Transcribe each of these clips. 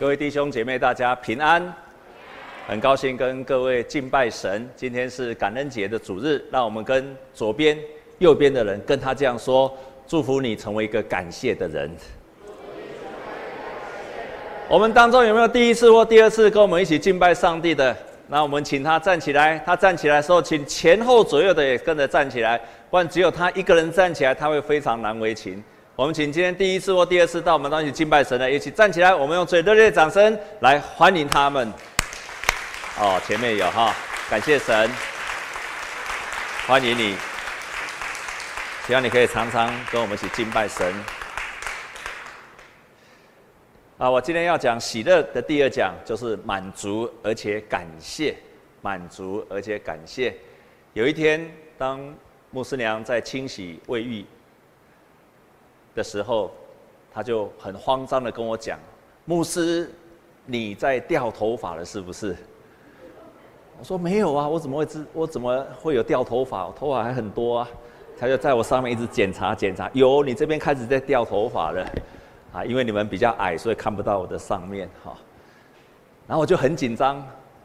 各位弟兄姐妹，大家平安！很高兴跟各位敬拜神。今天是感恩节的主日，让我们跟左边、右边的人跟他这样说：祝福你成为一个感谢的人。我们当中有没有第一次或第二次跟我们一起敬拜上帝的？那我们请他站起来。他站起来的时候，请前后左右的也跟着站起来，不然只有他一个人站起来，他会非常难为情。我们请今天第一次或第二次到我们当中一起敬拜神的，一起站起来，我们用最热烈的掌声来欢迎他们。哦，前面有哈，感谢神，欢迎你，希望你可以常常跟我们一起敬拜神。啊，我今天要讲喜乐的第二讲，就是满足而且感谢，满足而且感谢。有一天，当牧师娘在清洗卫浴。的时候，他就很慌张的跟我讲：“牧师，你在掉头发了是不是？”我说：“没有啊，我怎么会知？我怎么会有掉头发？我头发还很多啊！”他就在我上面一直检查检查，有，你这边开始在掉头发了，啊，因为你们比较矮，所以看不到我的上面哈。然后我就很紧张，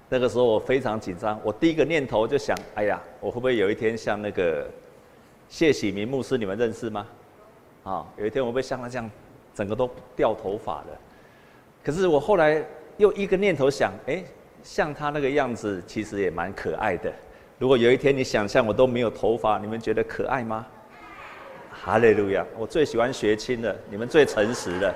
那个时候我非常紧张，我第一个念头就想：“哎呀，我会不会有一天像那个谢喜明牧师，你们认识吗？”啊，有一天我被像他这样，整个都掉头发了。可是我后来又一个念头想，哎，像他那个样子，其实也蛮可爱的。如果有一天你想象我都没有头发，你们觉得可爱吗？哈利路亚！我最喜欢学青的，你们最诚实的。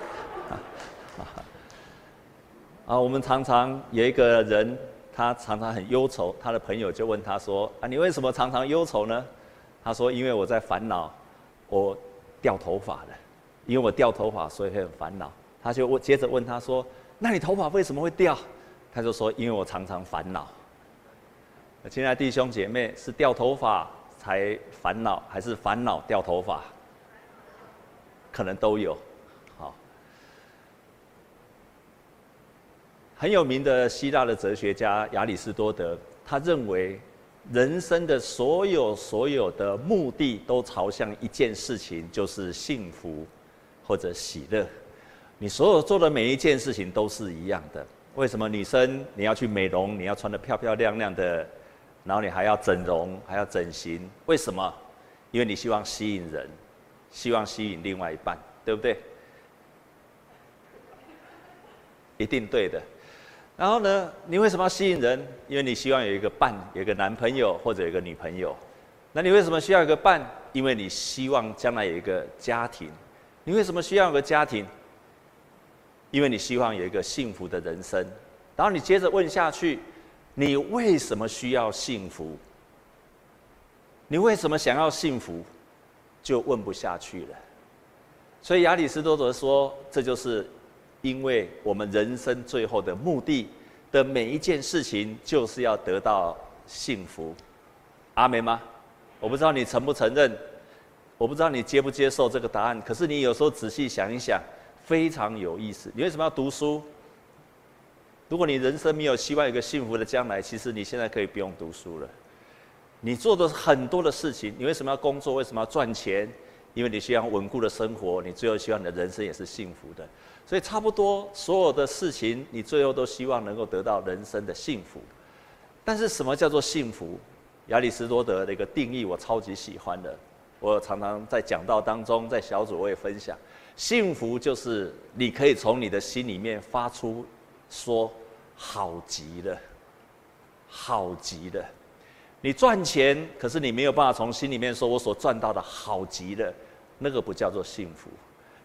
啊，我们常常有一个人，他常常很忧愁，他的朋友就问他说：“啊，你为什么常常忧愁呢？”他说：“因为我在烦恼，我。”掉头发了，因为我掉头发，所以会很烦恼。他就问，接着问他说：“那你头发为什么会掉？”他就说：“因为我常常烦恼。”亲爱的弟兄姐妹，是掉头发才烦恼，还是烦恼掉头发？可能都有。好，很有名的希腊的哲学家亚里士多德，他认为。人生的所有所有的目的都朝向一件事情，就是幸福或者喜乐。你所有做的每一件事情都是一样的。为什么女生你要去美容，你要穿得漂漂亮亮的，然后你还要整容，还要整形？为什么？因为你希望吸引人，希望吸引另外一半，对不对？一定对的。然后呢，你为什么要吸引人？因为你希望有一个伴，有一个男朋友或者有一个女朋友。那你为什么需要一个伴？因为你希望将来有一个家庭。你为什么需要有个家庭？因为你希望有一个幸福的人生。然后你接着问下去，你为什么需要幸福？你为什么想要幸福？就问不下去了。所以亚里士多德说，这就是。因为我们人生最后的目的的每一件事情，就是要得到幸福。阿门吗？我不知道你承不承认，我不知道你接不接受这个答案。可是你有时候仔细想一想，非常有意思。你为什么要读书？如果你人生没有希望有个幸福的将来，其实你现在可以不用读书了。你做的很多的事情，你为什么要工作？为什么要赚钱？因为你希望稳固的生活，你最后希望你的人生也是幸福的。所以差不多所有的事情，你最后都希望能够得到人生的幸福。但是什么叫做幸福？亚里士多德的一个定义，我超级喜欢的。我常常在讲道当中，在小组我也分享，幸福就是你可以从你的心里面发出说“好极了，好极了”。你赚钱，可是你没有办法从心里面说“我所赚到的好极了”，那个不叫做幸福。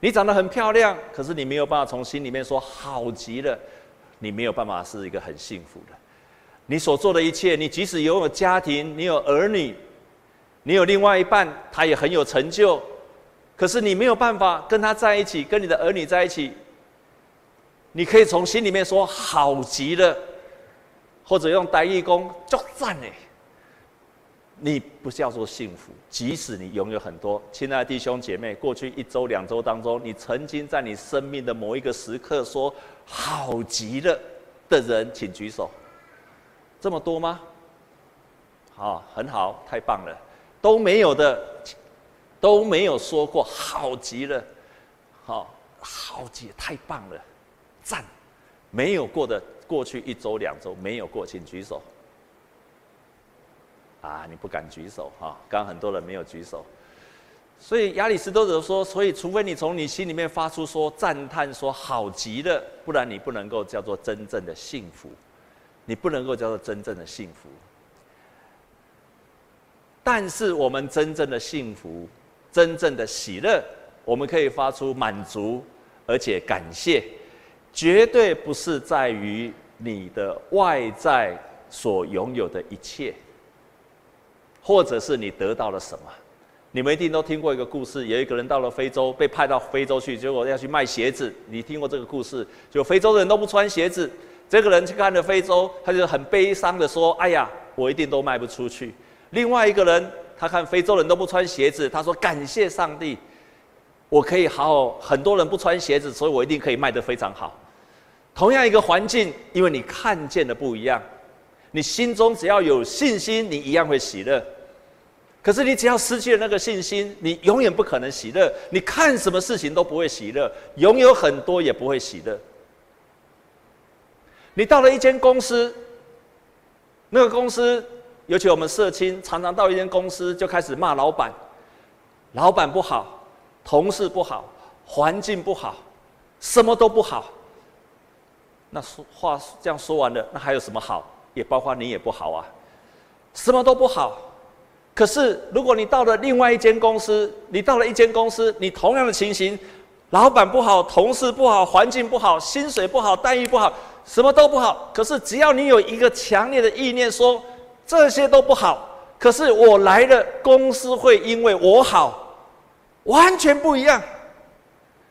你长得很漂亮，可是你没有办法从心里面说好极了，你没有办法是一个很幸福的。你所做的一切，你即使拥有家庭，你有儿女，你有另外一半，他也很有成就，可是你没有办法跟他在一起，跟你的儿女在一起。你可以从心里面说好极了，或者用台语讲足赞诶。你不叫做幸福，即使你拥有很多，亲爱的弟兄姐妹，过去一周、两周当中，你曾经在你生命的某一个时刻说“好极了”的人，请举手。这么多吗？好，很好，太棒了。都没有的，都没有说过“好极了”。好，好极，太棒了，赞！没有过的，过去一周两周没有过，请举手。啊，你不敢举手哈？刚刚很多人没有举手。所以亚里士多德说，所以除非你从你心里面发出说赞叹说好极了，不然你不能够叫做真正的幸福，你不能够叫做真正的幸福。但是我们真正的幸福，真正的喜乐，我们可以发出满足，而且感谢，绝对不是在于你的外在所拥有的一切，或者是你得到了什么。你们一定都听过一个故事，有一个人到了非洲，被派到非洲去，结果要去卖鞋子。你听过这个故事？就非洲的人都不穿鞋子，这个人去看了非洲，他就很悲伤的说：“哎呀，我一定都卖不出去。”另外一个人，他看非洲人都不穿鞋子，他说：“感谢上帝，我可以好好。很多人不穿鞋子，所以我一定可以卖得非常好。”同样一个环境，因为你看见的不一样，你心中只要有信心，你一样会喜乐。可是你只要失去了那个信心，你永远不可能喜乐。你看什么事情都不会喜乐，拥有很多也不会喜乐。你到了一间公司，那个公司。尤其我们社青常常到一间公司就开始骂老板，老板不好，同事不好，环境不好，什么都不好。那说话这样说完了，那还有什么好？也包括你也不好啊，什么都不好。可是如果你到了另外一间公司，你到了一间公司，你同样的情形，老板不好，同事不好，环境不好，薪水不好，待遇不好，什么都不好。可是只要你有一个强烈的意念说。这些都不好，可是我来了，公司会因为我好，完全不一样。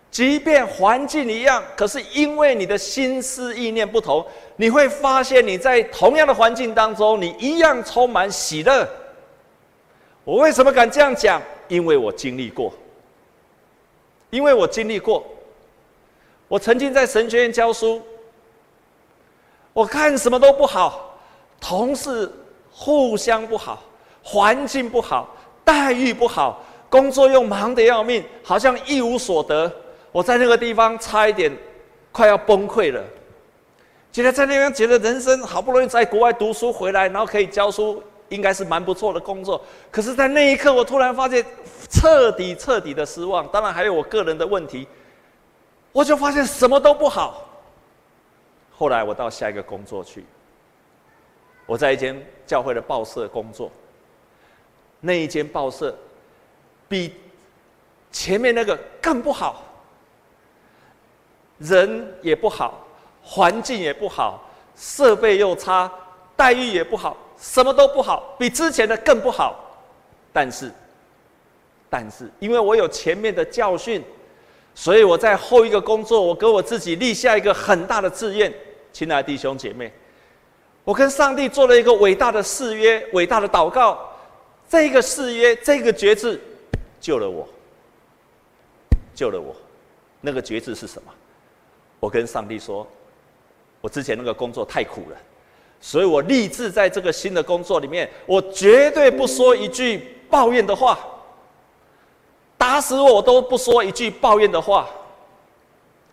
即便环境一样，可是因为你的心思意念不同，你会发现你在同样的环境当中，你一样充满喜乐。我为什么敢这样讲？因为我经历过，因为我经历过。我曾经在神学院教书，我看什么都不好，同事。互相不好，环境不好，待遇不好，工作又忙得要命，好像一无所得。我在那个地方差一点快要崩溃了。觉得在那边觉得人生好不容易在国外读书回来，然后可以教书，应该是蛮不错的工作。可是，在那一刻，我突然发现彻底彻底的失望。当然，还有我个人的问题，我就发现什么都不好。后来，我到下一个工作去。我在一间教会的报社工作，那一间报社比前面那个更不好，人也不好，环境也不好，设备又差，待遇也不好，什么都不好，比之前的更不好。但是，但是，因为我有前面的教训，所以我在后一个工作，我给我自己立下一个很大的志愿，亲爱的弟兄姐妹。我跟上帝做了一个伟大的誓约，伟大的祷告。这个誓约，这个决志，救了我，救了我。那个决志是什么？我跟上帝说，我之前那个工作太苦了，所以我立志在这个新的工作里面，我绝对不说一句抱怨的话。打死我，都不说一句抱怨的话。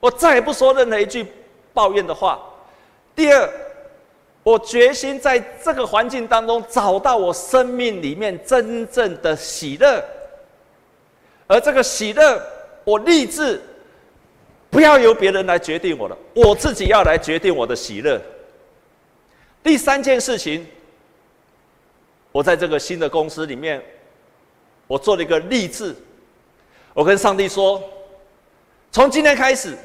我再也不说任何一句抱怨的话。第二。我决心在这个环境当中找到我生命里面真正的喜乐，而这个喜乐，我立志不要由别人来决定我的，我自己要来决定我的喜乐。第三件事情，我在这个新的公司里面，我做了一个立志，我跟上帝说，从今天开始，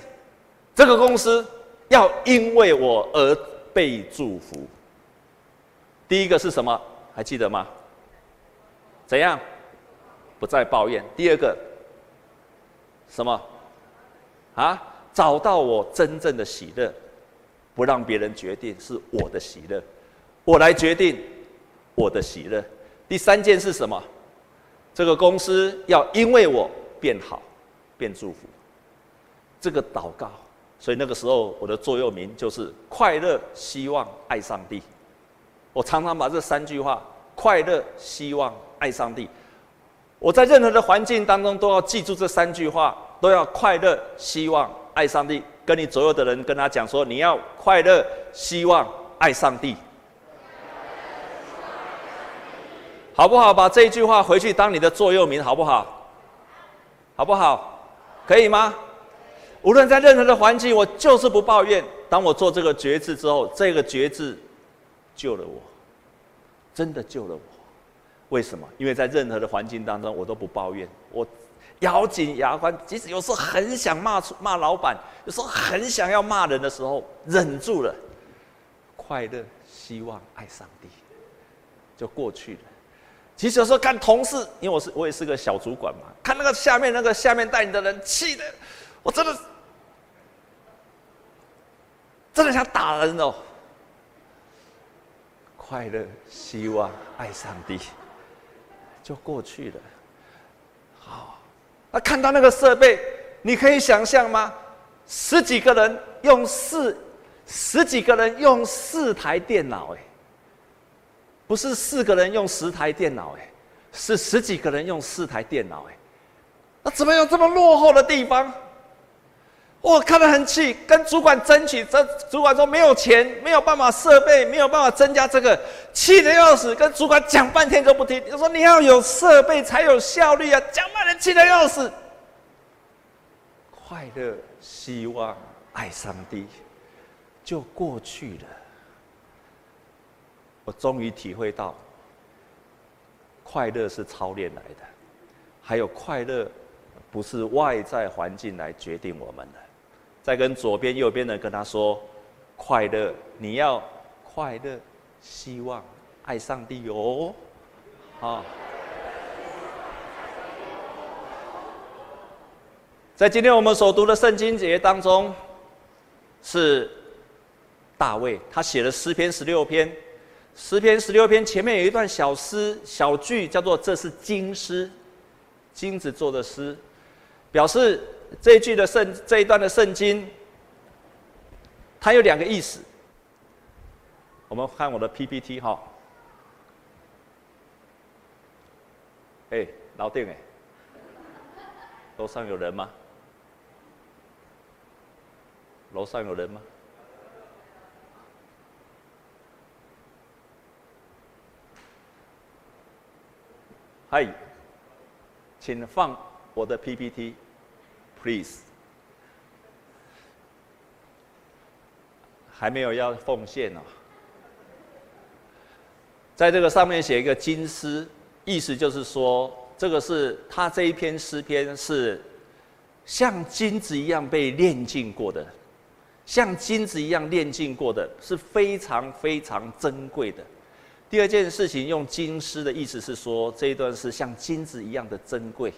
这个公司要因为我而。被祝福。第一个是什么？还记得吗？怎样？不再抱怨。第二个，什么？啊？找到我真正的喜乐，不让别人决定是我的喜乐，我来决定我的喜乐。第三件是什么？这个公司要因为我变好，变祝福。这个祷告。所以那个时候，我的座右铭就是“快乐、希望、爱上帝”。我常常把这三句话“快乐、希望、爱上帝”，我在任何的环境当中都要记住这三句话，都要快乐、希望、爱上帝。跟你左右的人跟他讲说，你要快乐、希望、爱上帝，好不好？把这一句话回去当你的座右铭，好不好？好不好？可以吗？无论在任何的环境，我就是不抱怨。当我做这个决志之后，这个决志救了我，真的救了我。为什么？因为在任何的环境当中，我都不抱怨。我咬紧牙关，即使有时候很想骂出骂老板，有时候很想要骂人的时候，忍住了。快乐、希望、爱上帝，就过去了。其实有时候看同事，因为我是我也是个小主管嘛，看那个下面那个下面带你的人，气的我真的。真的想打人哦！快乐、希望、爱上帝，就过去了。好，啊看到那个设备，你可以想象吗？十几个人用四，十几个人用四台电脑，哎，不是四个人用十台电脑，哎，是十几个人用四台电脑，哎，那怎么有这么落后的地方？我看得很气，跟主管争取，这主管说没有钱，没有办法设备，没有办法增加这个，气得要死。跟主管讲半天都不听，就说你要有设备才有效率啊，讲半天气得要死。快乐、希望、爱上帝，就过去了。我终于体会到，快乐是操练来的，还有快乐不是外在环境来决定我们的。再跟左边、右边的跟他说：“快乐，你要快乐，希望爱上帝哦。”好，在今天我们所读的圣经节当中，是大卫他写了诗篇十六篇。诗篇十六篇前面有一段小诗小句，叫做“这是金诗，金子做的诗”，表示。这一句的圣这一段的圣经，它有两个意思。我们看我的 PPT 哈。哎，老店哎，楼上有人吗？楼上有人吗？嗨，请放我的 PPT。Please，还没有要奉献呢、哦。在这个上面写一个金诗，意思就是说，这个是他这一篇诗篇是像金子一样被炼净过的，像金子一样炼净过的，是非常非常珍贵的。第二件事情，用金诗的意思是说，这一段是像金子一样的珍贵。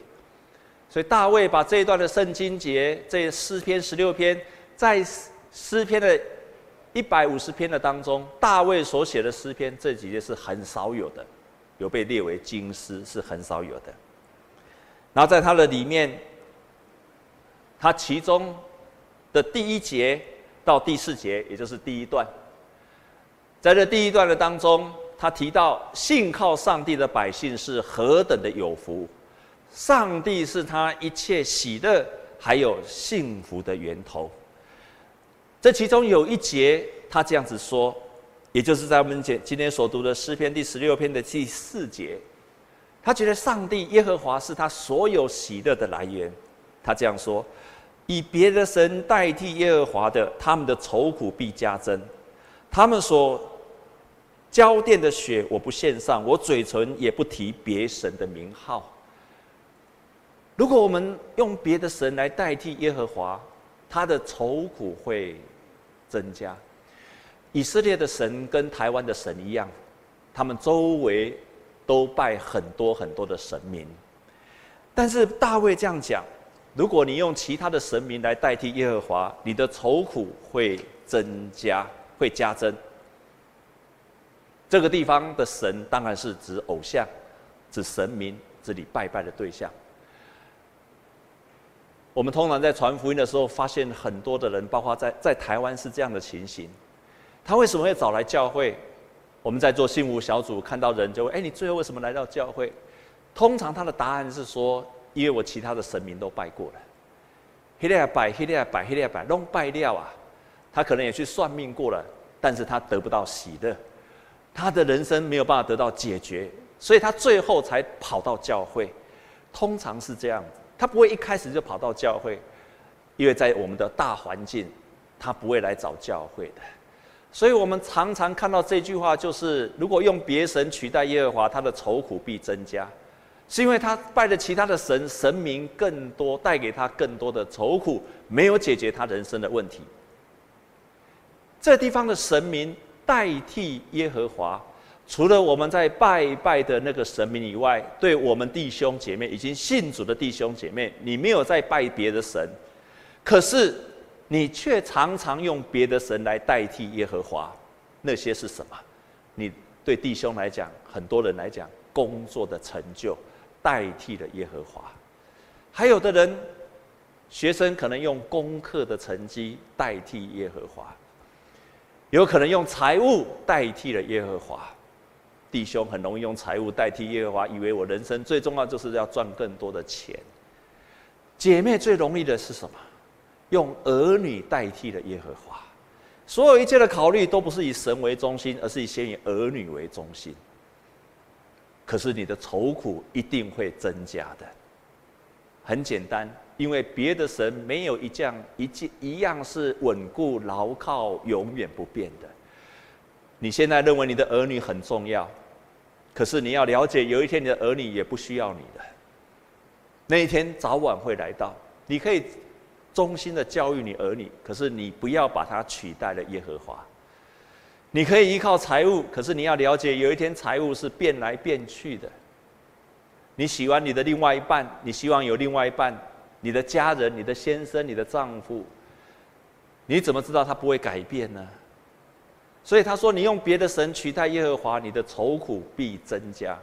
所以大卫把这一段的圣经节，这诗篇十六篇，在诗篇的一百五十篇的当中，大卫所写的诗篇这几节是很少有的，有被列为金诗是很少有的。然后在他的里面，他其中的第一节到第四节，也就是第一段，在这第一段的当中，他提到信靠上帝的百姓是何等的有福。上帝是他一切喜乐还有幸福的源头。这其中有一节，他这样子说，也就是在我们今今天所读的诗篇第十六篇的第四节，他觉得上帝耶和华是他所有喜乐的来源。他这样说：以别的神代替耶和华的，他们的愁苦必加增；他们所浇奠的血，我不献上，我嘴唇也不提别神的名号。如果我们用别的神来代替耶和华，他的愁苦会增加。以色列的神跟台湾的神一样，他们周围都拜很多很多的神明。但是大卫这样讲：如果你用其他的神明来代替耶和华，你的愁苦会增加，会加增。这个地方的神当然是指偶像，指神明，指你拜拜的对象。我们通常在传福音的时候，发现很多的人，包括在在台湾是这样的情形。他为什么会找来教会？我们在做幸福小组，看到人就会：哎，你最后为什么来到教会？通常他的答案是说：因为我其他的神明都拜过了。黑列拜，黑列拜，黑列拜，弄拜掉啊！他可能也去算命过了，但是他得不到喜乐，他的人生没有办法得到解决，所以他最后才跑到教会。通常是这样子，他不会一开始就跑到教会，因为在我们的大环境，他不会来找教会的。所以我们常常看到这句话，就是如果用别神取代耶和华，他的愁苦必增加。是因为他拜了其他的神，神明更多，带给他更多的愁苦，没有解决他人生的问题。这地方的神明代替耶和华，除了我们在拜拜的那个神明以外，对我们弟兄姐妹已经信主的弟兄姐妹，你没有在拜别的神，可是你却常常用别的神来代替耶和华，那些是什么？你对弟兄来讲，很多人来讲，工作的成就。代替了耶和华，还有的人，学生可能用功课的成绩代替耶和华，有可能用财务代替了耶和华。弟兄很容易用财物代替耶和华，以为我人生最重要就是要赚更多的钱。姐妹最容易的是什么？用儿女代替了耶和华。所有一切的考虑都不是以神为中心，而是以先以儿女为中心。可是你的愁苦一定会增加的。很简单，因为别的神没有一样一件一样是稳固牢靠、永远不变的。你现在认为你的儿女很重要，可是你要了解，有一天你的儿女也不需要你了。那一天早晚会来到，你可以忠心的教育你儿女，可是你不要把它取代了耶和华。你可以依靠财务，可是你要了解，有一天财务是变来变去的。你喜欢你的另外一半，你希望有另外一半，你的家人、你的先生、你的丈夫，你怎么知道他不会改变呢？所以他说：“你用别的神取代耶和华，你的愁苦必增加。”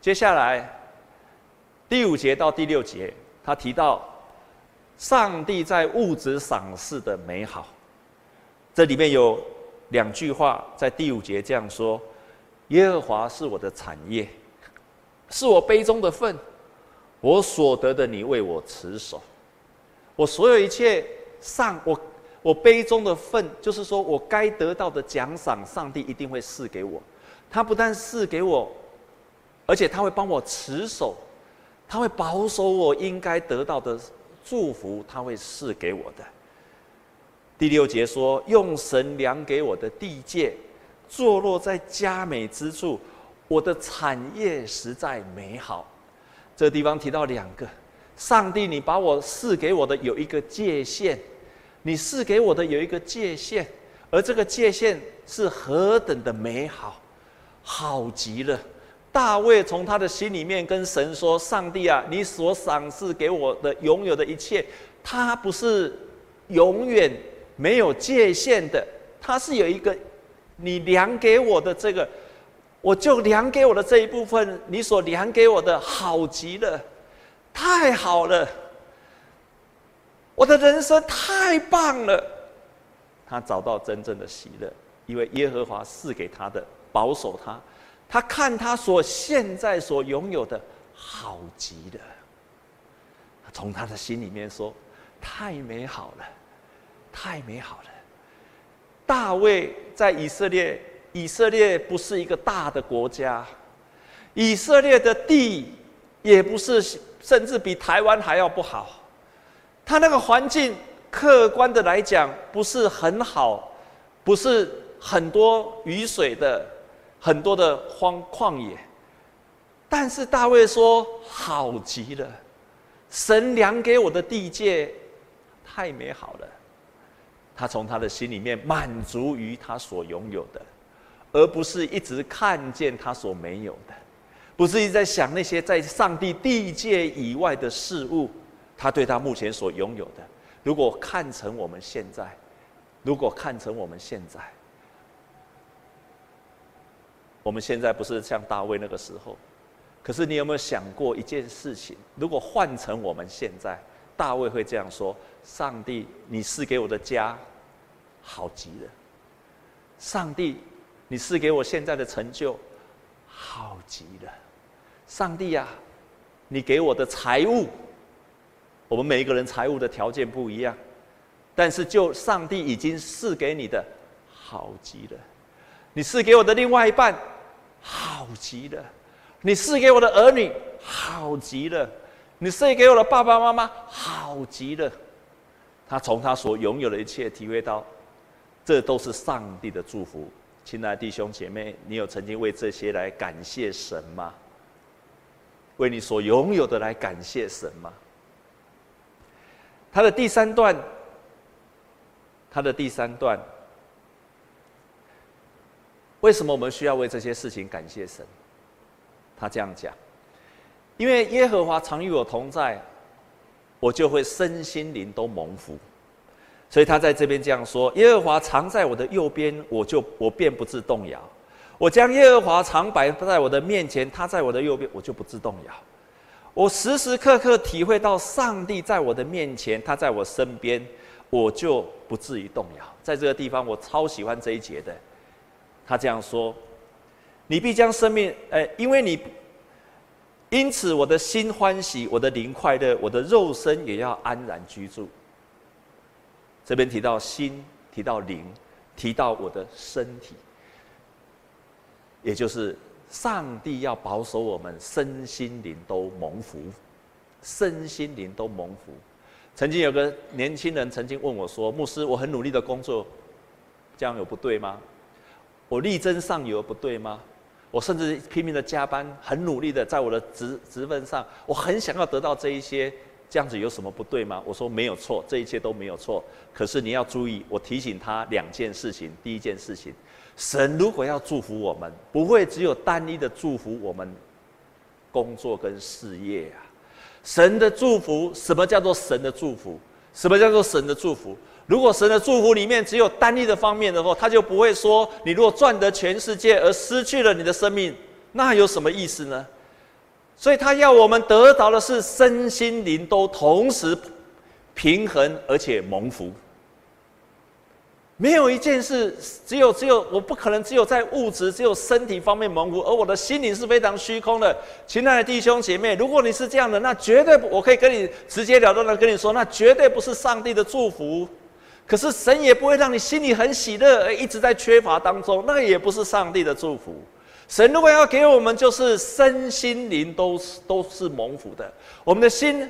接下来第五节到第六节，他提到上帝在物质赏赐的美好。这里面有两句话，在第五节这样说：“耶和华是我的产业，是我杯中的分，我所得的，你为我持守。我所有一切上，我我杯中的份，就是说我该得到的奖赏，上帝一定会赐给我。他不但赐给我，而且他会帮我持守，他会保守我应该得到的祝福，他会赐给我的。”第六节说：“用神量给我的地界，坐落在佳美之处，我的产业实在美好。”这地方提到两个：上帝，你把我赐给我的有一个界限，你赐给我的有一个界限，而这个界限是何等的美好，好极了。大卫从他的心里面跟神说：“上帝啊，你所赏赐给我的拥有的一切，它不是永远。”没有界限的，它是有一个，你量给我的这个，我就量给我的这一部分，你所量给我的好极了，太好了，我的人生太棒了，他找到真正的喜乐，因为耶和华赐给他的，保守他，他看他所现在所拥有的好极了，从他的心里面说，太美好了。太美好了！大卫在以色列，以色列不是一个大的国家，以色列的地也不是，甚至比台湾还要不好。他那个环境，客观的来讲，不是很好，不是很多雨水的，很多的荒旷野。但是大卫说：“好极了，神量给我的地界太美好了。”他从他的心里面满足于他所拥有的，而不是一直看见他所没有的，不是一直在想那些在上帝地界以外的事物。他对他目前所拥有的，如果看成我们现在，如果看成我们现在，我们现在不是像大卫那个时候，可是你有没有想过一件事情？如果换成我们现在，大卫会这样说：“上帝，你赐给我的家。”好极了，上帝，你赐给我现在的成就，好极了，上帝呀，你给我的财物，我们每一个人财务的条件不一样，但是就上帝已经赐给你的，好极了。你赐给我的另外一半，好极了。你赐给我的儿女，好极了。你赐给我的爸爸妈妈，好极了。他从他所拥有的一切体会到，这都是上帝的祝福。亲爱的弟兄姐妹，你有曾经为这些来感谢神吗？为你所拥有的来感谢神吗？他的第三段，他的第三段，为什么我们需要为这些事情感谢神？他这样讲：因为耶和华常与我同在，我就会身心灵都蒙福。所以他在这边这样说：耶和华常在我的右边，我就我便不自动摇。我将耶和华常摆在我的面前，他在我的右边，我就不自动摇。我时时刻刻体会到上帝在我的面前，他在我身边，我就不至于动摇。在这个地方，我超喜欢这一节的。他这样说：“你必将生命，呃，因为你，因此我的心欢喜，我的灵快乐，我的肉身也要安然居住。”这边提到心，提到灵，提到我的身体，也就是。上帝要保守我们身心灵都蒙福，身心灵都蒙福。曾经有个年轻人曾经问我说：“牧师，我很努力的工作，这样有不对吗？我力争上游不对吗？我甚至拼命的加班，很努力的在我的职职份上，我很想要得到这一些，这样子有什么不对吗？”我说：“没有错，这一切都没有错。可是你要注意，我提醒他两件事情。第一件事情。”神如果要祝福我们，不会只有单一的祝福我们工作跟事业啊。神的祝福，什么叫做神的祝福？什么叫做神的祝福？如果神的祝福里面只有单一的方面的话，他就不会说：你如果赚得全世界而失去了你的生命，那有什么意思呢？所以他要我们得到的是身心灵都同时平衡而且蒙福。没有一件事，只有只有我不可能只有在物质、只有身体方面蒙福，而我的心灵是非常虚空的。亲爱的弟兄姐妹，如果你是这样的，那绝对我可以跟你直截了当的跟你说，那绝对不是上帝的祝福。可是神也不会让你心里很喜乐，而一直在缺乏当中，那也不是上帝的祝福。神如果要给我们，就是身心灵都是都是蒙福的，我们的心。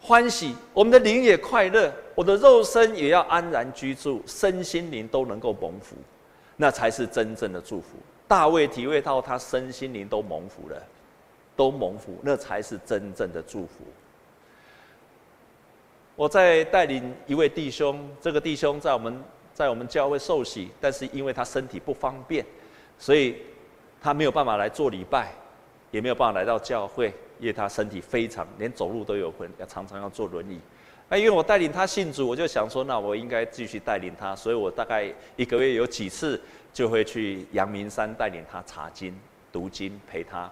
欢喜，我们的灵也快乐，我的肉身也要安然居住，身心灵都能够蒙福，那才是真正的祝福。大卫体会到他身心灵都蒙福了，都蒙福，那才是真正的祝福。我在带领一位弟兄，这个弟兄在我们在我们教会受洗，但是因为他身体不方便，所以他没有办法来做礼拜，也没有办法来到教会。因为他身体非常，连走路都有困，要常常要坐轮椅。那因为我带领他信主，我就想说，那我应该继续带领他，所以我大概一个月有几次就会去阳明山带领他查经、读经，陪他。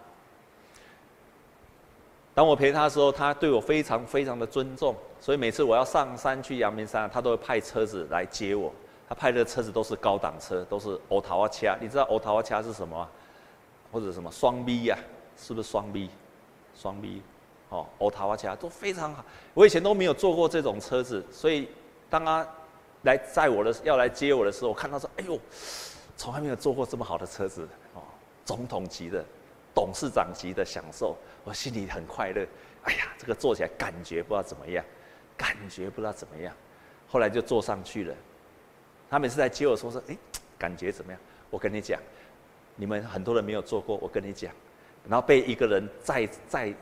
当我陪他的时候，他对我非常非常的尊重，所以每次我要上山去阳明山，他都会派车子来接我。他派的车子都是高档车，都是欧陶瓦车。你知道欧陶瓦车是什么？或者什么双 B 呀？是不是双 B？双 B，哦，欧塔瓦车都非常好。我以前都没有坐过这种车子，所以当他来载我的要来接我的时候，我看到说：“哎呦，从来没有坐过这么好的车子哦，总统级的、董事长级的享受。”我心里很快乐。哎呀，这个坐起来感觉不知道怎么样，感觉不知道怎么样。后来就坐上去了。他每次来接我说说：“哎，感觉怎么样？”我跟你讲，你们很多人没有坐过，我跟你讲。然后被一个人载载，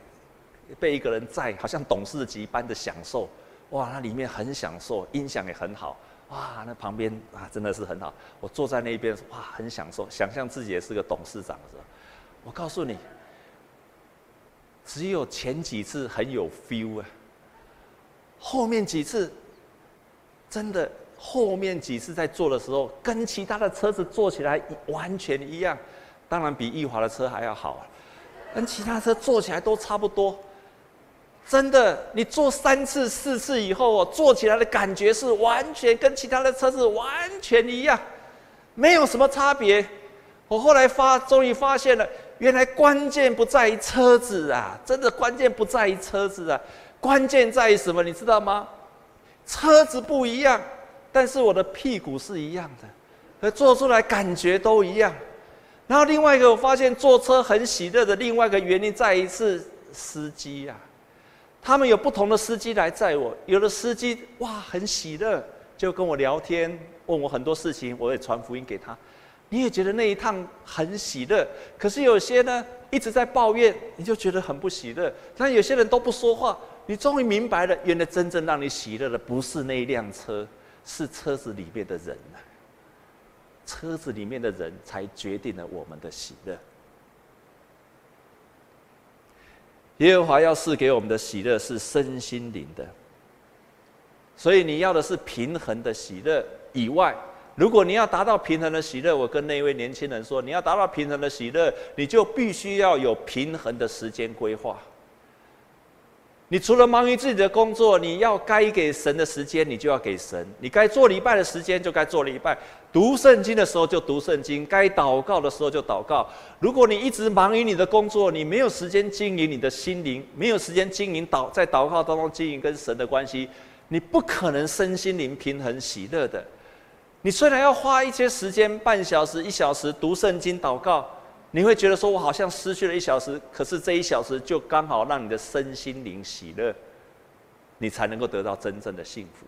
被一个人载，好像董事级般的享受，哇，那里面很享受，音响也很好，哇，那旁边啊真的是很好。我坐在那边，哇，很享受，想象自己也是个董事长的时候。我告诉你，只有前几次很有 feel 啊，后面几次真的，后面几次在坐的时候，跟其他的车子坐起来完全一样，当然比义华的车还要好。啊跟其他车坐起来都差不多，真的，你坐三次四次以后哦，坐起来的感觉是完全跟其他的车子完全一样，没有什么差别。我后来发，终于发现了，原来关键不在于车子啊，真的关键不在于车子啊，关键在于什么？你知道吗？车子不一样，但是我的屁股是一样的，而做出来感觉都一样。然后另外一个，我发现坐车很喜乐的另外一个原因在于是司机、啊，他们有不同的司机来载我，有的司机哇很喜乐，就跟我聊天，问我很多事情，我也传福音给他。你也觉得那一趟很喜乐，可是有些呢一直在抱怨，你就觉得很不喜乐。但有些人都不说话，你终于明白了，原来真正让你喜乐的不是那一辆车，是车子里面的人啊。车子里面的人才决定了我们的喜乐。耶和华要赐给我们的喜乐是身心灵的，所以你要的是平衡的喜乐以外，如果你要达到平衡的喜乐，我跟那位年轻人说，你要达到平衡的喜乐，你就必须要有平衡的时间规划。你除了忙于自己的工作，你要该给神的时间，你就要给神；你该做礼拜的时间，就该做礼拜；读圣经的时候就读圣经，该祷告的时候就祷告。如果你一直忙于你的工作，你没有时间经营你的心灵，没有时间经营祷在祷告当中经营跟神的关系，你不可能身心灵平衡喜乐的。你虽然要花一些时间，半小时、一小时读圣经祷告。你会觉得说，我好像失去了一小时，可是这一小时就刚好让你的身心灵喜乐，你才能够得到真正的幸福。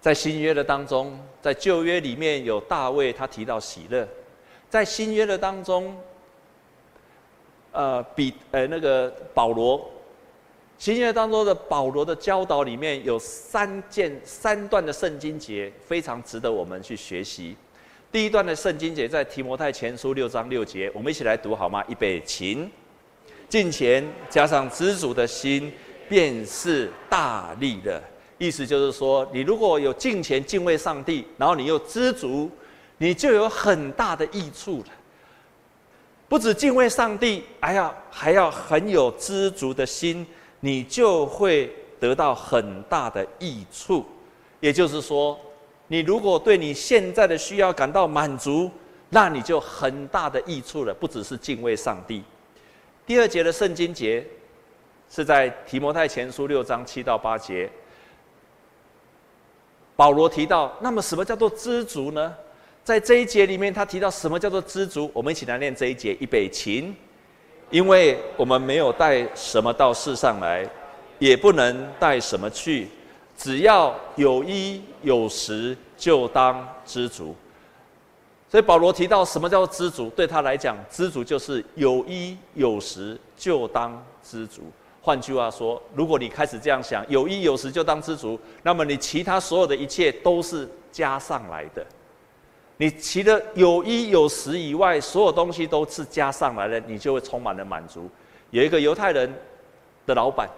在新约的当中，在旧约里面有大卫，他提到喜乐；在新约的当中，呃，比呃那个保罗。新约当中的保罗的教导里面有三件三段的圣经节，非常值得我们去学习。第一段的圣经节在提摩太前书六章六节，我们一起来读好吗？预备，请。敬虔加上知足的心，便是大利的。意思就是说，你如果有敬虔敬畏上帝，然后你又知足，你就有很大的益处了。不止敬畏上帝，还要还要很有知足的心。你就会得到很大的益处，也就是说，你如果对你现在的需要感到满足，那你就很大的益处了。不只是敬畏上帝。第二节的圣经节是在提摩太前书六章七到八节，保罗提到，那么什么叫做知足呢？在这一节里面，他提到什么叫做知足？我们一起来念这一节，预备，请。因为我们没有带什么到世上来，也不能带什么去，只要有衣有食，就当知足。所以保罗提到什么叫知足？对他来讲，知足就是有衣有食，就当知足。换句话说，如果你开始这样想，有衣有食就当知足，那么你其他所有的一切都是加上来的。你除了有衣有食以外，所有东西都是加上来的，你就会充满了满足。有一个犹太人的老板，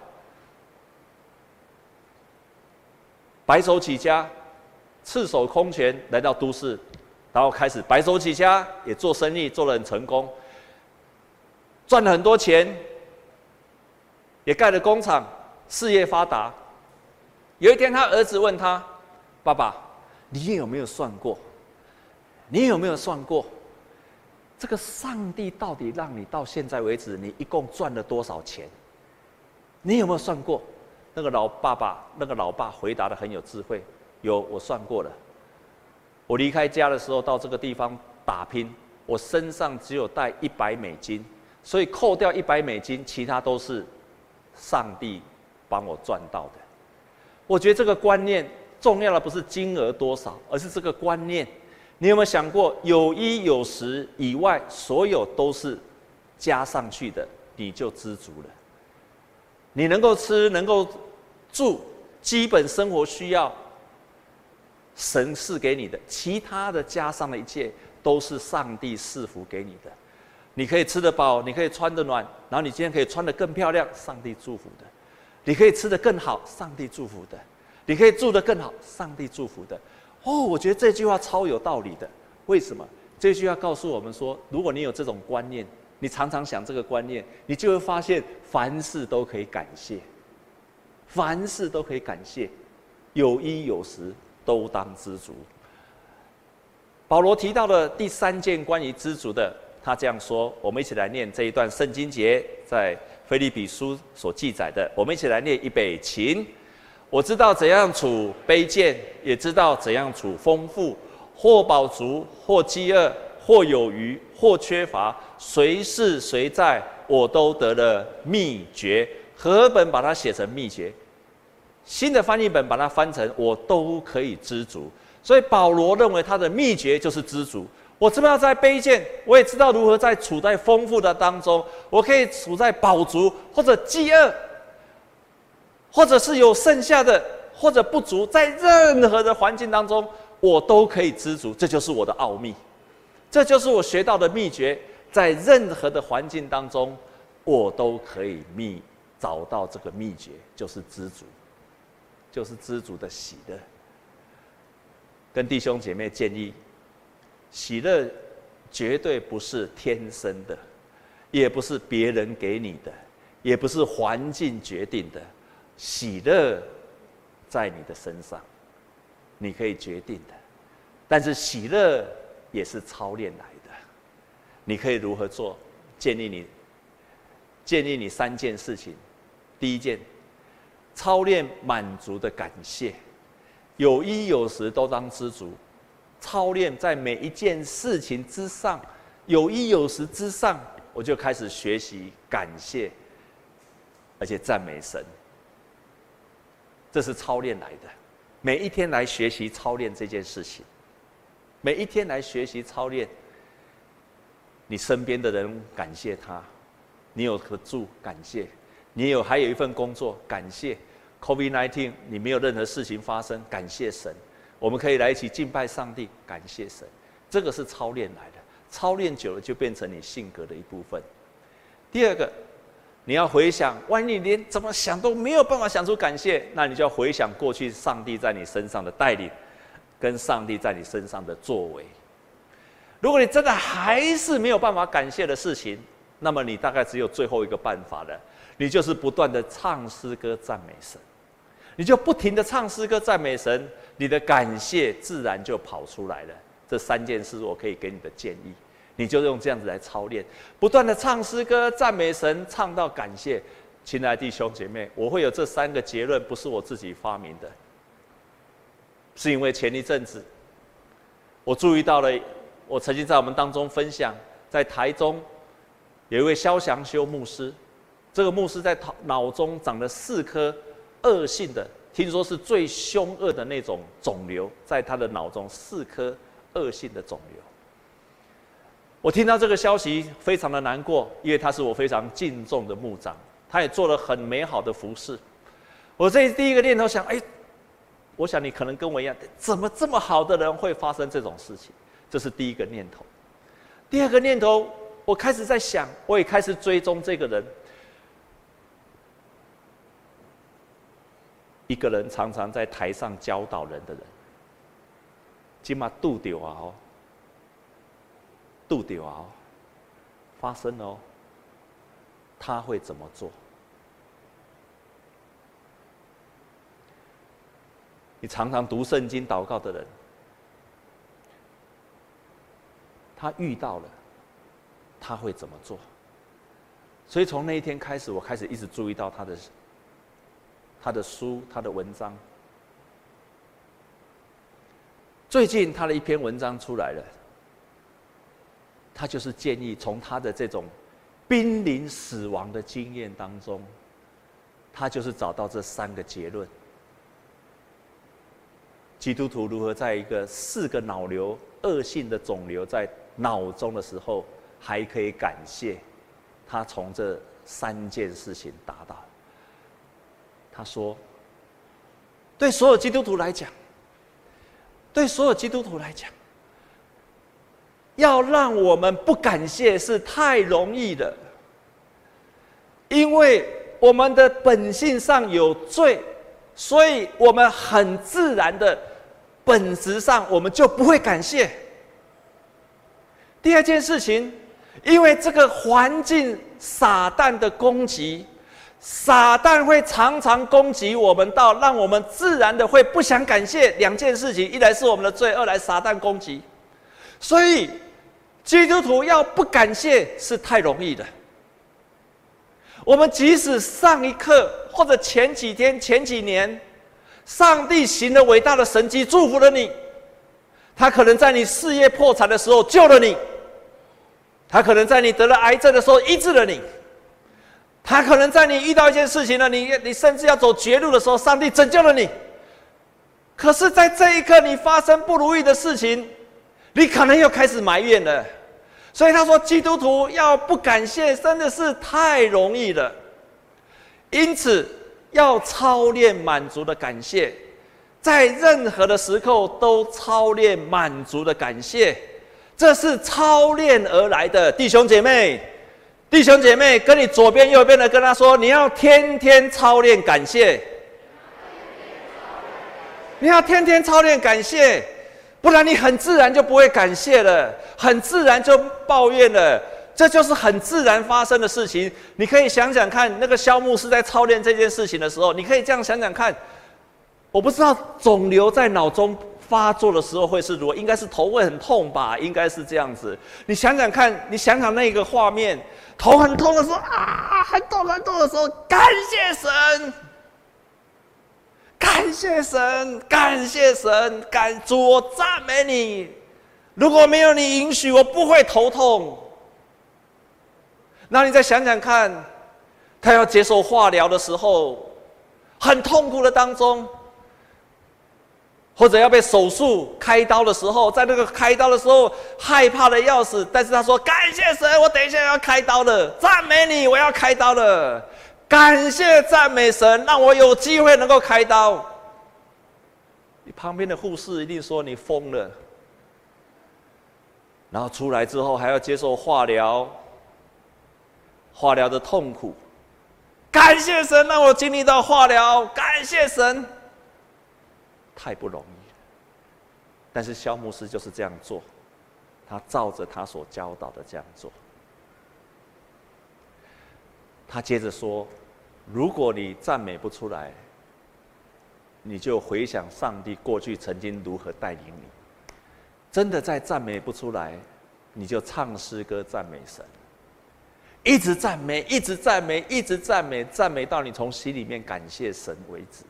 白手起家，赤手空拳来到都市，然后开始白手起家，也做生意做得很成功，赚了很多钱，也盖了工厂，事业发达。有一天，他儿子问他：“爸爸，你有没有算过？”你有没有算过，这个上帝到底让你到现在为止，你一共赚了多少钱？你有没有算过？那个老爸爸，那个老爸回答的很有智慧，有，我算过了。我离开家的时候到这个地方打拼，我身上只有带一百美金，所以扣掉一百美金，其他都是上帝帮我赚到的。我觉得这个观念重要的不是金额多少，而是这个观念。你有没有想过，有衣有食以外，所有都是加上去的，你就知足了。你能够吃，能够住，基本生活需要，神赐给你的，其他的加上的一切，都是上帝赐福给你的。你可以吃得饱，你可以穿得暖，然后你今天可以穿得更漂亮，上帝祝福的；你可以吃得更好，上帝祝福的；你可以住得更好，上帝祝福的。哦，我觉得这句话超有道理的。为什么？这句话告诉我们说，如果你有这种观念，你常常想这个观念，你就会发现凡事都可以感谢，凡事都可以感谢，有衣有食都当知足。保罗提到的第三件关于知足的，他这样说。我们一起来念这一段圣经节，在腓利比书所记载的。我们一起来念预备起。我知道怎样处卑贱，也知道怎样处丰富，或饱足，或饥饿，或有余，或缺乏，随是随在，我都得了秘诀。和本把它写成秘诀，新的翻译本把它翻成我都可以知足。所以保罗认为他的秘诀就是知足。我知道在卑贱，我也知道如何在处在丰富的当中，我可以处在饱足或者饥饿。或者是有剩下的，或者不足，在任何的环境当中，我都可以知足，这就是我的奥秘，这就是我学到的秘诀。在任何的环境当中，我都可以秘找到这个秘诀，就是知足，就是知足的喜乐。跟弟兄姐妹建议，喜乐绝对不是天生的，也不是别人给你的，也不是环境决定的。喜乐在你的身上，你可以决定的。但是喜乐也是操练来的。你可以如何做？建议你，建议你三件事情。第一件，操练满足的感谢，有衣有食都当知足。操练在每一件事情之上，有衣有食之上，我就开始学习感谢，而且赞美神。这是操练来的，每一天来学习操练这件事情，每一天来学习操练。你身边的人感谢他，你有个住感谢，你有还有一份工作感谢。COVID-19 你没有任何事情发生，感谢神。我们可以来一起敬拜上帝，感谢神。这个是操练来的，操练久了就变成你性格的一部分。第二个。你要回想，万一你连怎么想都没有办法想出感谢，那你就要回想过去上帝在你身上的带领，跟上帝在你身上的作为。如果你真的还是没有办法感谢的事情，那么你大概只有最后一个办法了，你就是不断的唱诗歌赞美神，你就不停的唱诗歌赞美神，你的感谢自然就跑出来了。这三件事我可以给你的建议。你就用这样子来操练，不断的唱诗歌赞美神，唱到感谢。亲爱的弟兄姐妹，我会有这三个结论，不是我自己发明的，是因为前一阵子我注意到了，我曾经在我们当中分享，在台中有一位萧祥修牧师，这个牧师在脑脑中长了四颗恶性的，听说是最凶恶的那种肿瘤，在他的脑中四颗恶性的肿瘤。我听到这个消息，非常的难过，因为他是我非常敬重的牧长，他也做了很美好的服事。我这第一个念头想，哎，我想你可能跟我一样，怎么这么好的人会发生这种事情？这是第一个念头。第二个念头，我开始在想，我也开始追踪这个人。一个人常常在台上教导人的人，起码度丢啊哦。度掉啊，发生了哦。他会怎么做？你常常读圣经、祷告的人，他遇到了，他会怎么做？所以从那一天开始，我开始一直注意到他的、他的书、他的文章。最近他的一篇文章出来了。他就是建议从他的这种濒临死亡的经验当中，他就是找到这三个结论：基督徒如何在一个四个脑瘤恶性的肿瘤在脑中的时候，还可以感谢他从这三件事情达到。他说：“对所有基督徒来讲，对所有基督徒来讲。”要让我们不感谢是太容易的，因为我们的本性上有罪，所以我们很自然的本质上我们就不会感谢。第二件事情，因为这个环境撒旦的攻击，撒旦会常常攻击我们到让我们自然的会不想感谢。两件事情，一来是我们的罪，二来撒旦攻击。所以，基督徒要不感谢是太容易的。我们即使上一刻或者前几天、前几年，上帝行了伟大的神迹，祝福了你。他可能在你事业破产的时候救了你，他可能在你得了癌症的时候医治了你，他可能在你遇到一件事情了，你你甚至要走绝路的时候，上帝拯救了你。可是，在这一刻，你发生不如意的事情，你可能又开始埋怨了。所以他说，基督徒要不感谢，真的是太容易了。因此，要操练满足的感谢。在任何的时候都操练满足的感谢，这是操练而来的。弟兄姐妹，弟兄姐妹，跟你左边右边的跟他说，你要天天操练感谢，你要天天操练感谢，不然你很自然就不会感谢了，很自然就抱怨了，这就是很自然发生的事情。你可以想想看，那个肖牧师在操练这件事情的时候，你可以这样想想看。我不知道肿瘤在脑中发作的时候会是如何，应该是头会很痛吧，应该是这样子。你想想看，你想想那个画面，头很痛的时候啊，很痛很痛的时候，感谢神，感谢神，感谢神，感主，我赞美你。如果没有你允许，我不会头痛。那你再想想看，他要接受化疗的时候，很痛苦的当中。或者要被手术开刀的时候，在那个开刀的时候害怕的要死，但是他说：“感谢神，我等一下要开刀了，赞美你，我要开刀了，感谢赞美神，让我有机会能够开刀。”你旁边的护士一定说你疯了。然后出来之后还要接受化疗，化疗的痛苦，感谢神让我经历到化疗，感谢神。太不容易了，但是肖牧师就是这样做，他照着他所教导的这样做。他接着说：“如果你赞美不出来，你就回想上帝过去曾经如何带领你。真的在赞美不出来，你就唱诗歌赞美神，一直赞美，一直赞美，一直赞美，赞美到你从心里面感谢神为止。”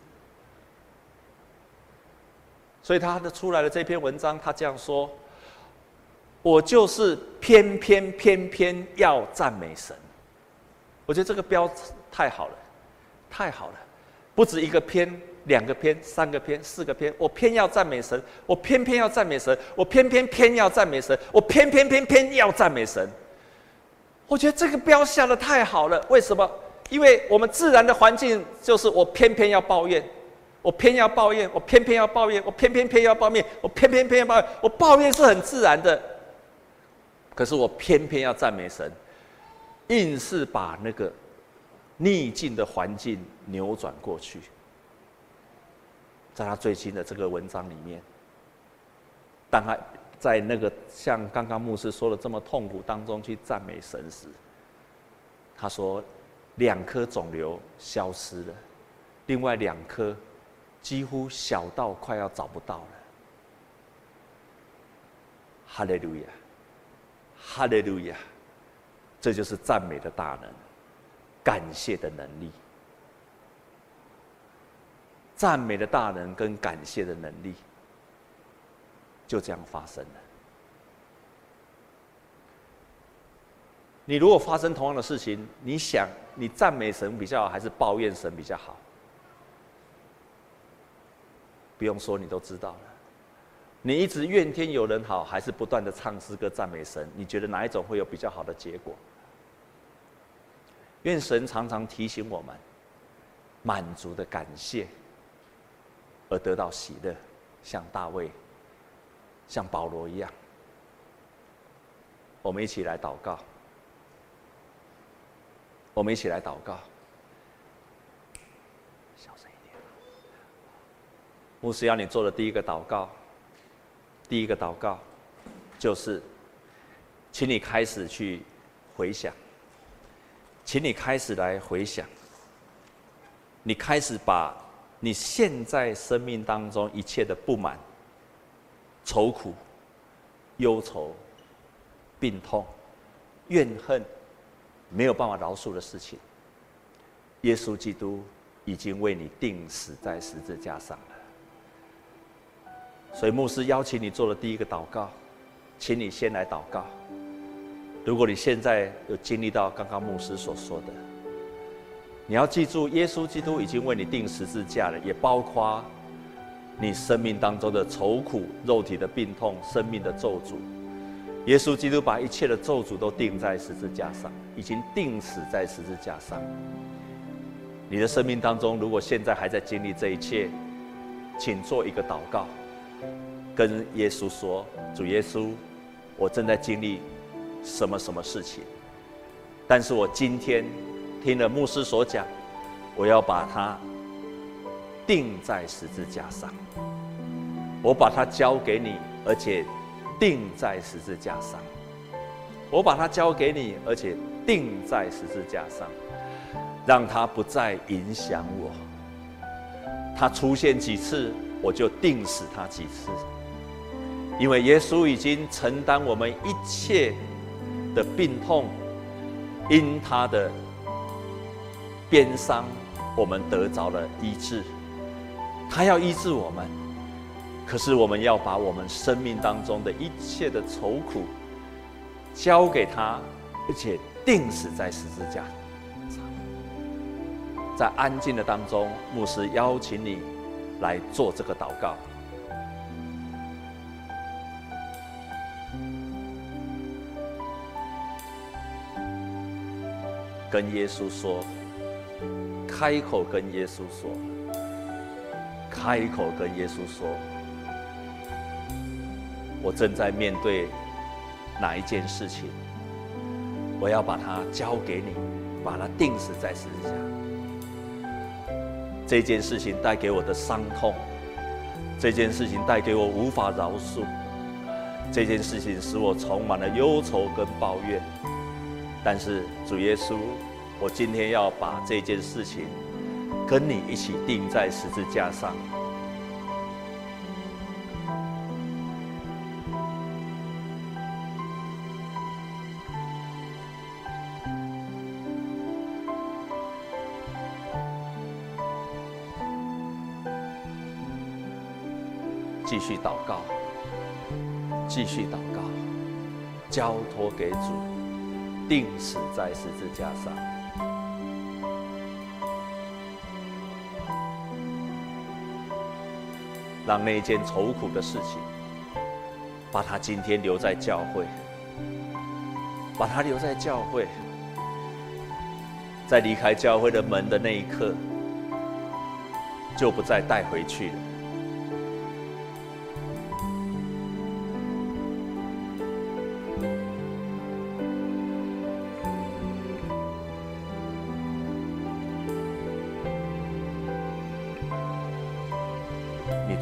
所以他的出来的这篇文章，他这样说：“我就是偏偏偏偏要赞美神。”我觉得这个标太好了，太好了，不止一个篇、两个篇、三个篇、四个篇，我偏要赞美神，我偏偏要赞美神，我偏偏偏要赞美神，我偏偏偏偏要赞美神。我觉得这个标下得太好了，为什么？因为我们自然的环境就是我偏偏要抱怨。我偏要抱怨，我偏偏要抱怨，我偏偏偏要抱怨，我偏偏偏要抱怨。我抱怨是很自然的，可是我偏偏要赞美神，硬是把那个逆境的环境扭转过去。在他最新的这个文章里面，当他在那个像刚刚牧师说的这么痛苦当中去赞美神时，他说两颗肿瘤消失了，另外两颗。几乎小到快要找不到了。哈利路亚，哈利路亚，这就是赞美的大能，感谢的能力。赞美的大能跟感谢的能力，就这样发生了。你如果发生同样的事情，你想你赞美神比较好，还是抱怨神比较好？不用说，你都知道了。你一直怨天尤人好，还是不断的唱诗歌赞美神？你觉得哪一种会有比较好的结果？愿神常常提醒我们，满足的感谢，而得到喜乐，像大卫，像保罗一样。我们一起来祷告。我们一起来祷告。牧师要你做的第一个祷告，第一个祷告，就是，请你开始去回想，请你开始来回想，你开始把你现在生命当中一切的不满、愁苦、忧愁、病痛、怨恨，没有办法饶恕的事情，耶稣基督已经为你钉死在十字架上了。所以牧师邀请你做的第一个祷告，请你先来祷告。如果你现在有经历到刚刚牧师所说的，你要记住，耶稣基督已经为你钉十字架了，也包括你生命当中的愁苦、肉体的病痛、生命的咒诅。耶稣基督把一切的咒诅都钉在十字架上，已经钉死在十字架上。你的生命当中，如果现在还在经历这一切，请做一个祷告，跟耶稣说：“主耶稣，我正在经历。”什么什么事情？但是我今天听了牧师所讲，我要把它钉在十字架上。我把它交给你，而且钉在十字架上。我把它交给你，而且钉在十字架上，让它不再影响我。它出现几次，我就钉死它几次。因为耶稣已经承担我们一切。的病痛，因他的鞭伤，我们得着了医治。他要医治我们，可是我们要把我们生命当中的一切的愁苦交给他，而且钉死在十字架上。在安静的当中，牧师邀请你来做这个祷告。跟耶稣说，开口跟耶稣说，开口跟耶稣说，我正在面对哪一件事情，我要把它交给你，把它钉死在十字架。这件事情带给我的伤痛，这件事情带给我无法饶恕，这件事情使我充满了忧愁跟抱怨。但是主耶稣，我今天要把这件事情跟你一起钉在十字架上，继续祷告，继续祷告，交托给主。钉死在十字架上，让那件愁苦的事情，把他今天留在教会，把他留在教会，在离开教会的门的那一刻，就不再带回去了。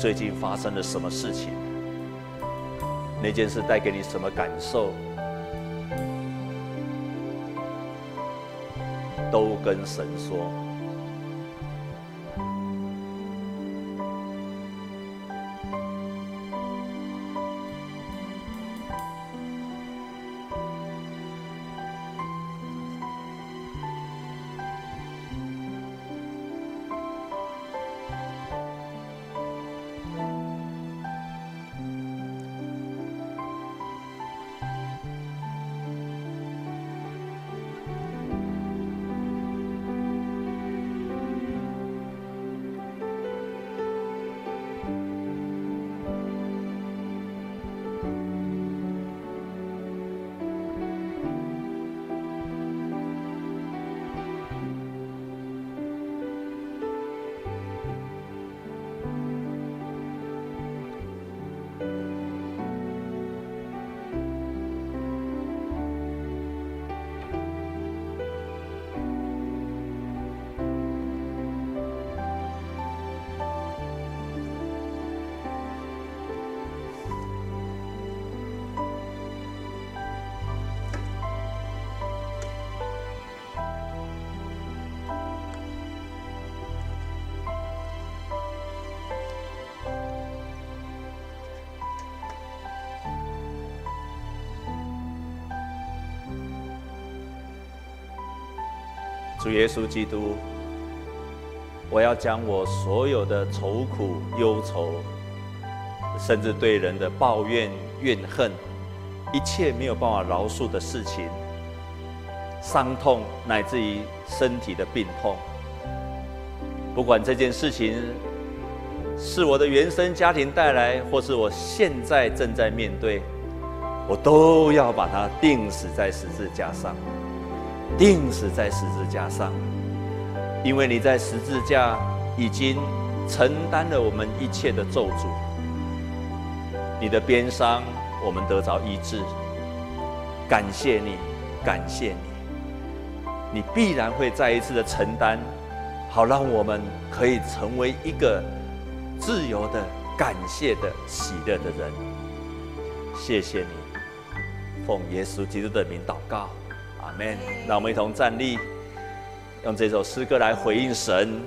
最近发生了什么事情？那件事带给你什么感受？都跟神说。主耶稣基督，我要将我所有的愁苦、忧愁，甚至对人的抱怨、怨恨，一切没有办法饶恕的事情，伤痛乃至于身体的病痛，不管这件事情是我的原生家庭带来，或是我现在正在面对，我都要把它钉死在十字架上，钉死在十字架上。因为你在十字架已经承担了我们一切的咒诅，你的鞭伤我们得着医治，感谢你，感谢你，你必然会再一次的承担，好让我们可以成为一个自由的、感谢的、喜乐的人。谢谢你，奉耶稣基督的名祷告，阿门。让我们一同站立。用这首诗歌来回应神。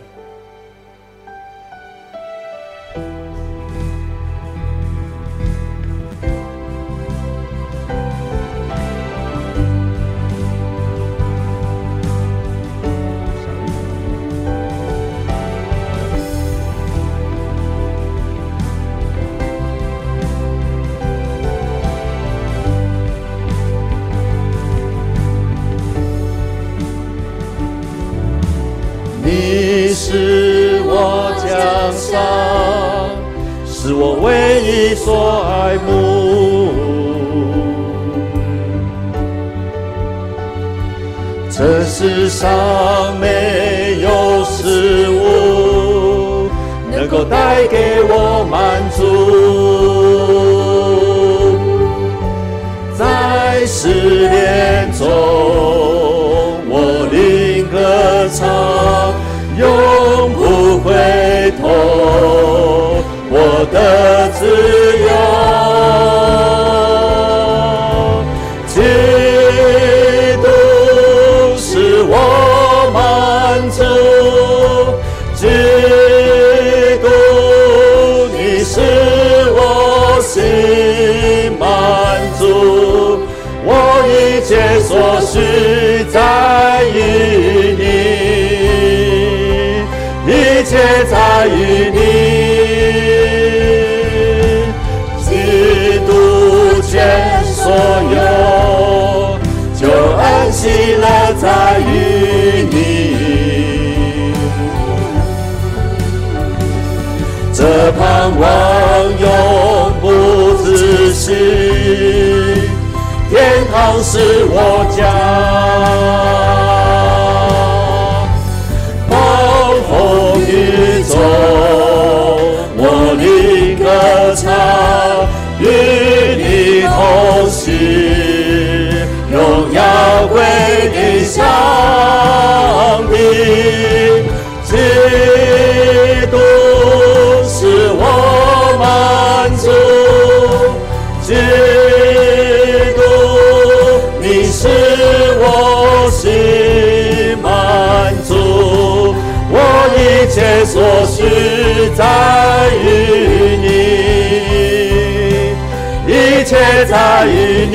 我为你所爱慕，这世上没有事物能够带给我满足，在失恋中我灵歌唱，永不回头，的自由基督是我满足，基督你是我心满足，我一切所需在于你，一切在于你。安息了在于你，这盼望永不止息。天堂是我家，上帝，基督使我满足。使我心满足，我一切所需在于你，一切在于你，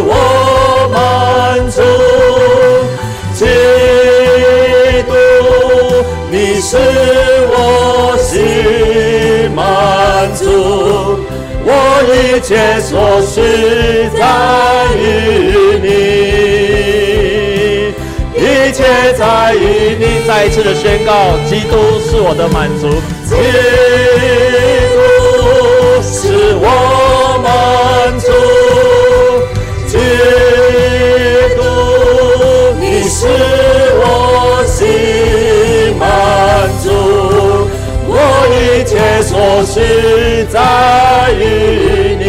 我满足，基督你是我心满。足我一切所需在于你，一切在于你。再一次的宣告，基督是我的满足，基督督你是我心满足。我一切所需在于你，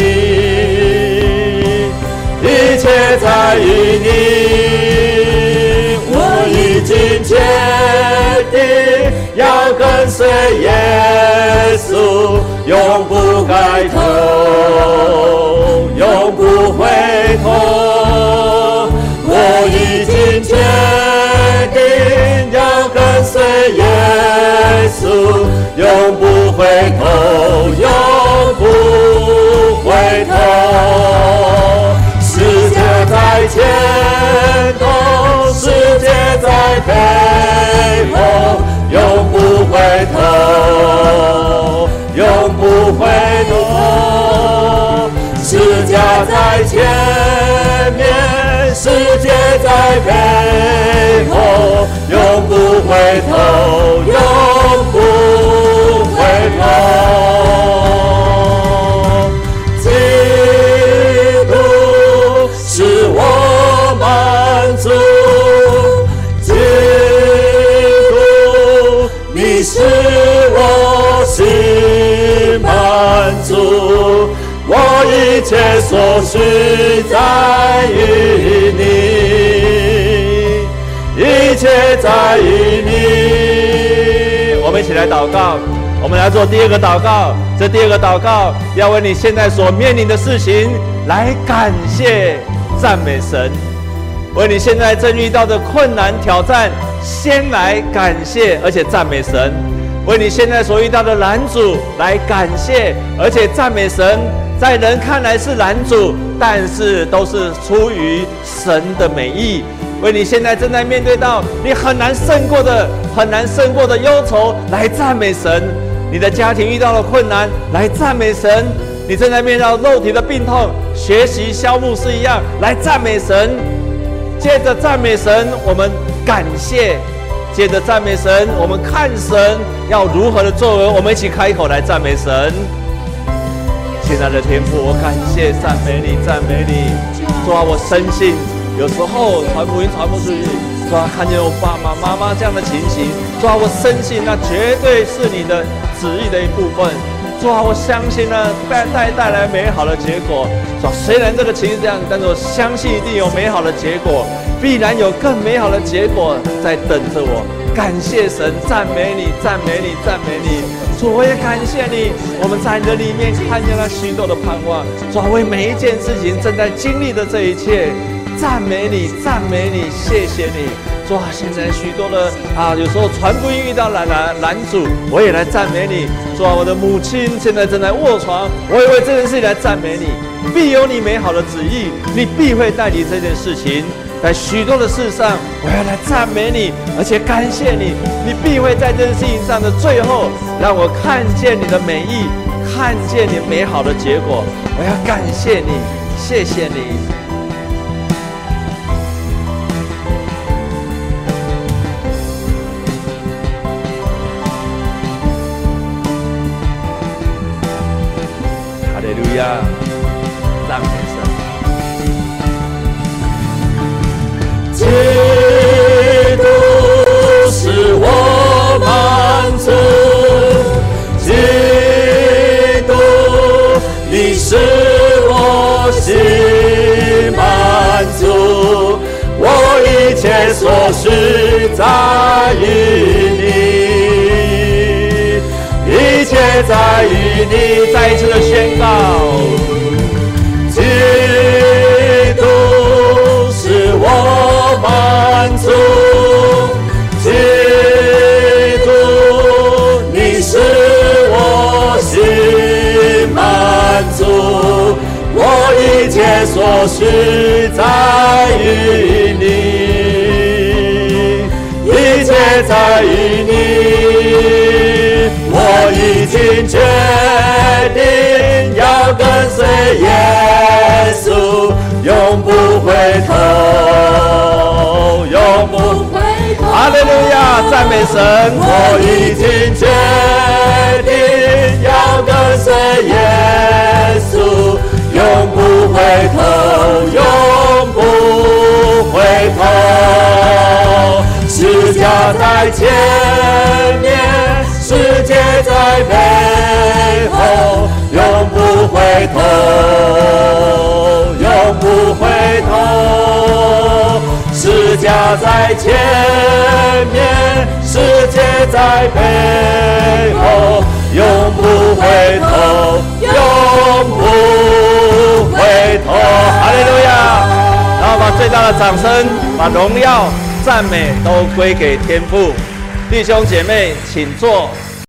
一切在于你。我已经决定要跟随耶稣，永不改头，稣。永不回头，永不回头。世界在前头，世界在背后，永不回头，永不回头。世界在前面，世界在背后，永不回头，永在于你，一切在于你。我们一起来祷告，我们来做第二个祷告。这第二个祷告要为你现在所面临的事情来感谢、赞美神，为你现在正遇到的困难挑战。先来感谢，而且赞美神，为你现在所遇到的拦阻来感谢，而且赞美神。在人看来是拦阻，但是都是出于神的美意。为你现在正在面对到你很难胜过的、很难胜过的忧愁来赞美神。你的家庭遇到了困难来赞美神。你正在面对肉体的病痛，学习萧牧师一样来赞美神。接着赞美神，我们。感谢，接着赞美神。我们看神要如何的作为，我们一起开口来赞美神。亲爱的天父，我感谢赞美你，赞美你。主啊，我深信有时候传福音传不出去，主啊，看见我爸爸妈妈这样的情形，主啊，我深信那绝对是你的旨意的一部分。主啊，我相信呢，带带带来美好的结果。主啊，虽然这个情形这样，但是我相信一定有美好的结果。必然有更美好的结果在等着我。感谢神，赞美你，赞美你，赞美你。主，我也感谢你。我们在你的里面看见了许多的盼望。主，为每一件事情正在经历的这一切，赞美你，赞美你，谢谢你。主啊，现在许多的啊，有时候传福音遇到拦拦拦阻，我也来赞美你。主啊，我的母亲现在正在卧床，我也为这件事情来赞美你。必有你美好的旨意，你必会代理这件事情。在许多的事上，我要来赞美你，而且感谢你。你必会在这件事情上的最后，让我看见你的美意，看见你美好的结果。我要感谢你，谢谢你。所需在于你，一切在于你，再一次的宣告。满足，基督，你使我心满足，我一切所需在于在于你，我已经决定要跟随耶稣，永不回头。永不回头。哈利路亚，赞美神！我已经决定要跟随耶稣，永不回头，永不回头。十架在前面，世界在背后，永不回头，永不回头。十架在前面，世界在背后，永不回头，永不回头。哈利路亚！然后把最大的掌声、把荣耀、赞美都归给天父。弟兄姐妹，请坐。